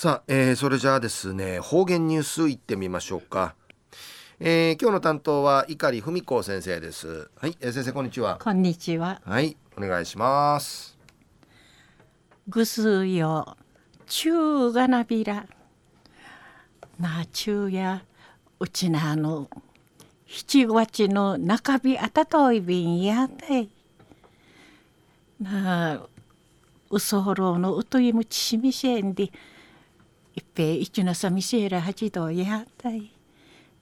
さあ、えー、それじゃあですね方言ニュースいってみましょうか、えー、今日の担当は碇文子先生です。はい、えー、先生こんにちは。こんにちは。はいお願いします。ぐすよ中がなびら。な中やうちなの七月の中日あたといびんやでなうそほろのうといむちしみせんで一平一のさみせら八度やったい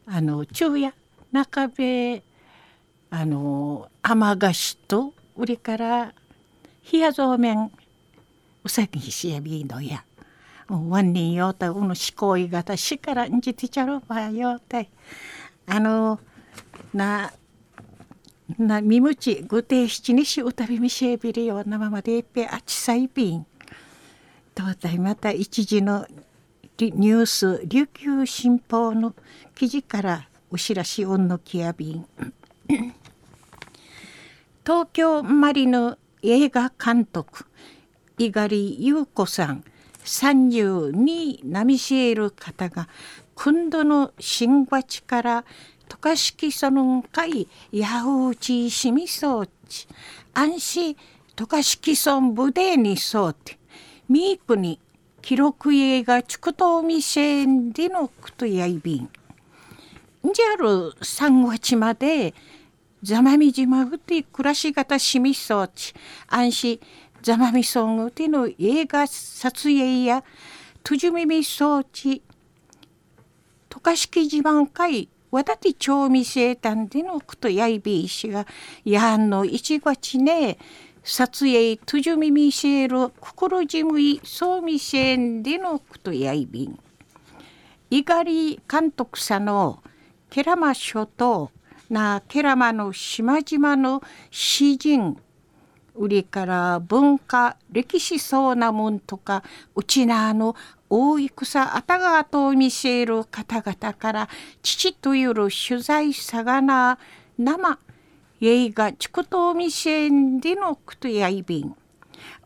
あの昼夜中べあの甘菓子と売りから冷やそうめんうさぎしやびのやワンニーよたうのしこいがたしからんじてちゃろばよたい。あのななみむちぐて七にしうたびみしえびりよなままでいっぺあちさいびん。とうたいまた一時のニュース琉球新報の記事からお知らしおんのきやびん。東京マリの映画監督猪狩優子さん32ナミシエル方が今度の新町から渡嘉敷その会ヤウーチシミ装置安心渡嘉敷村部でにそうてミークに記録映画築東未ンでのクトヤイビン。じゃる三月までざまみじまぐて暮らし方しみそうちあんしざまみそんぐての映画撮影やとじみみそうちとかしきじ敷んかいわだて町未生誕でのくとやいびンしがやんの一月ね撮影トゥジュミミシェル心じむいそうみせんでのことやいびん猪狩監督さのケラマ諸島なケラマの島々の詩人売りから文化歴史そうなもんとかうちなあの大戦あたがと見せる方々から父という取材さがな生映画チクトミシェンディノクトヤイビン。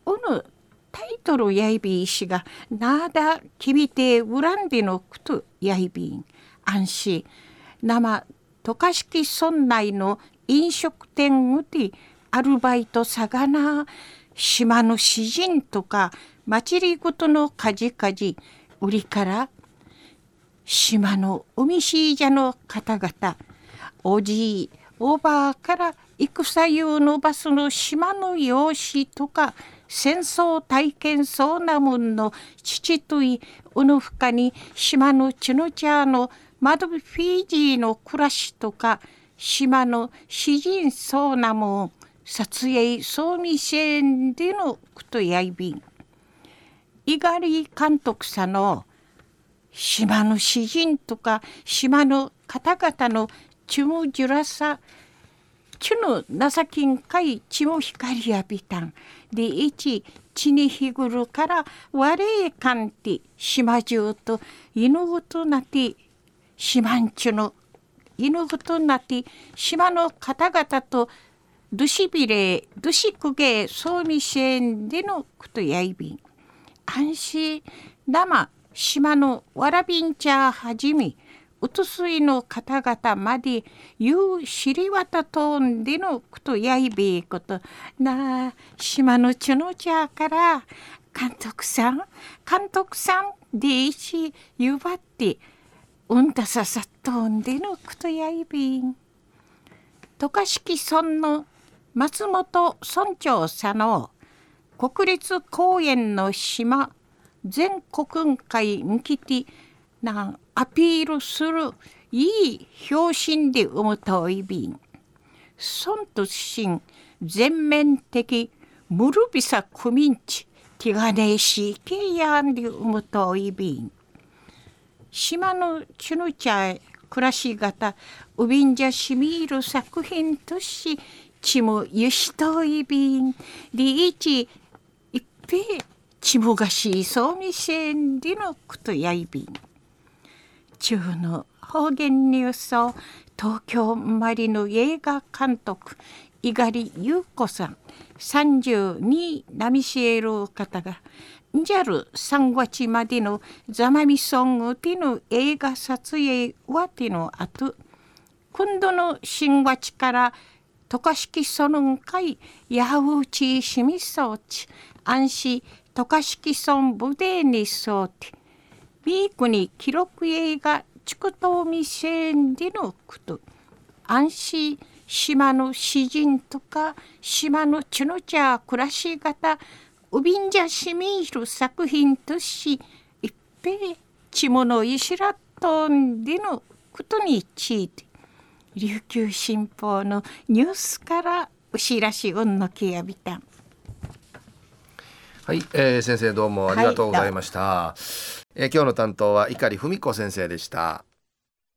おのタイトルヤイビー氏がなだきびてウランディノクトヤイビン。安心。生渡嘉敷村内の飲食店うてアルバイトさがな島の詩人とか祭りごとのかじかじ売りから島の海しいじゃの方々。おじいおばあから戦用のバスの島の用紙とか戦争体験そうなもんの父というのふかに島のチノチャーのマドフィジーの暮らしとか島の詩人そうなもん撮影そうみせんでのことやいびん。猪狩監督さんの島の詩人とか島の方々のちむじゅらさちの情きんかいちも光やびたん。でいちちにひぐるからわれえかんて島中と犬ごとなって島んちゅの犬ごとなって島の方々とドシビレドシクゲソーミシェンでのことやいびん。安心生島のわらびんちゃはじめうとすいの方々まで言う知りわたとんでのことやいべえこと。な島のちのちゃから監督さん監督さんでいしゆばってうんたささっとんでのことやいべえ。渡嘉敷村の松本村長さの国立公園の島全国会向きてなアピールするいい表紙で生むといびん。孫と心全面的ムルビサクミンチティガネシケヤンで生むといびん。島のチュヌチャへ暮らし方ウビンジャシミール作品としちもゆしといびんリイチ一平ちもがしそうみせんでのことやいびん。中の方言ニュースを東京生まれの映画監督猪狩優子さん32ナミシエル方がじゃる3月までのザマミソングでの映画撮影はての後今度の新月から渡嘉敷その会ヤフーチしみそうち安心渡嘉敷村部でにそうて。ビークに記録映画チクトミセンでのこと安心島の詩人とか島のチュノチャ暮らし方ウビンジャシミール作品とし一平地物いしらっとんでのことについて琉球新報のニュースからお知らしうんのきやびた。はい、えー、先生どうもありがとうございました、はい、え、今日の担当は碇文子先生でした。